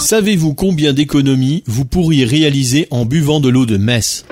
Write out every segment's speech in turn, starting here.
Savez-vous combien d'économies vous pourriez réaliser en buvant de l'eau de Metz?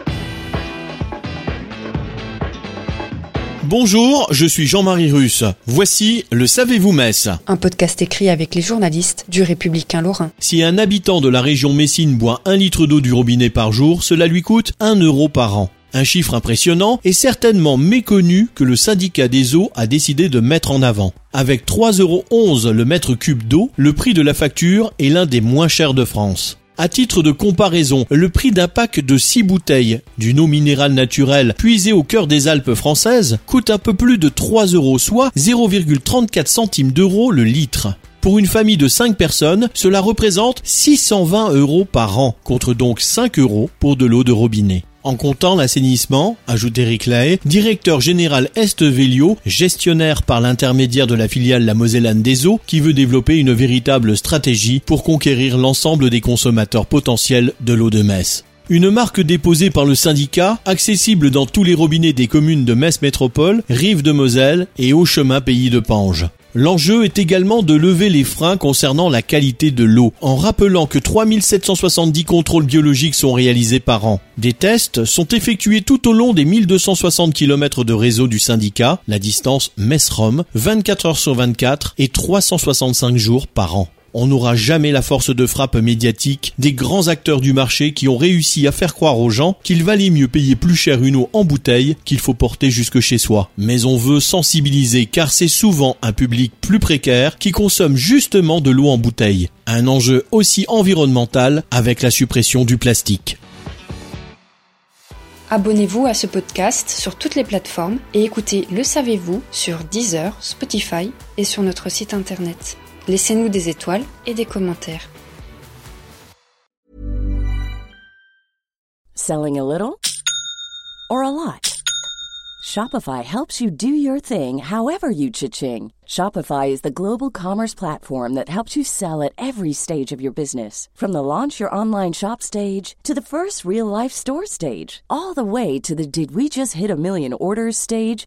Bonjour, je suis Jean-Marie Russe. Voici le Savez-vous Metz Un podcast écrit avec les journalistes du Républicain Lorrain. Si un habitant de la région Messine boit un litre d'eau du robinet par jour, cela lui coûte 1 euro par an. Un chiffre impressionnant et certainement méconnu que le syndicat des eaux a décidé de mettre en avant. Avec 3,11 euros le mètre cube d'eau, le prix de la facture est l'un des moins chers de France. À titre de comparaison, le prix d'un pack de 6 bouteilles d'une eau minérale naturelle puisée au cœur des Alpes françaises coûte un peu plus de 3 euros, soit 0,34 centimes d'euros le litre. Pour une famille de 5 personnes, cela représente 620 euros par an, contre donc 5 euros pour de l'eau de robinet. En comptant l'assainissement, ajoute Eric Lahaye, directeur général Est Vélio, gestionnaire par l'intermédiaire de la filiale La Mosellane des Eaux, qui veut développer une véritable stratégie pour conquérir l'ensemble des consommateurs potentiels de l'eau de Metz. Une marque déposée par le syndicat, accessible dans tous les robinets des communes de Metz Métropole, Rive de Moselle et Haut Chemin Pays de Pange. L'enjeu est également de lever les freins concernant la qualité de l'eau, en rappelant que 3770 contrôles biologiques sont réalisés par an. Des tests sont effectués tout au long des 1260 km de réseau du syndicat, la distance Metz-Rome, 24 heures sur 24 et 365 jours par an. On n'aura jamais la force de frappe médiatique des grands acteurs du marché qui ont réussi à faire croire aux gens qu'il valait mieux payer plus cher une eau en bouteille qu'il faut porter jusque chez soi. Mais on veut sensibiliser car c'est souvent un public plus précaire qui consomme justement de l'eau en bouteille. Un enjeu aussi environnemental avec la suppression du plastique. Abonnez-vous à ce podcast sur toutes les plateformes et écoutez Le Savez-vous sur Deezer, Spotify et sur notre site internet. Laissez-nous des étoiles et des commentaires. Selling a little or a lot? Shopify helps you do your thing however you cha-ching. Shopify is the global commerce platform that helps you sell at every stage of your business. From the launch your online shop stage to the first real life store stage, all the way to the did we just hit a million orders stage.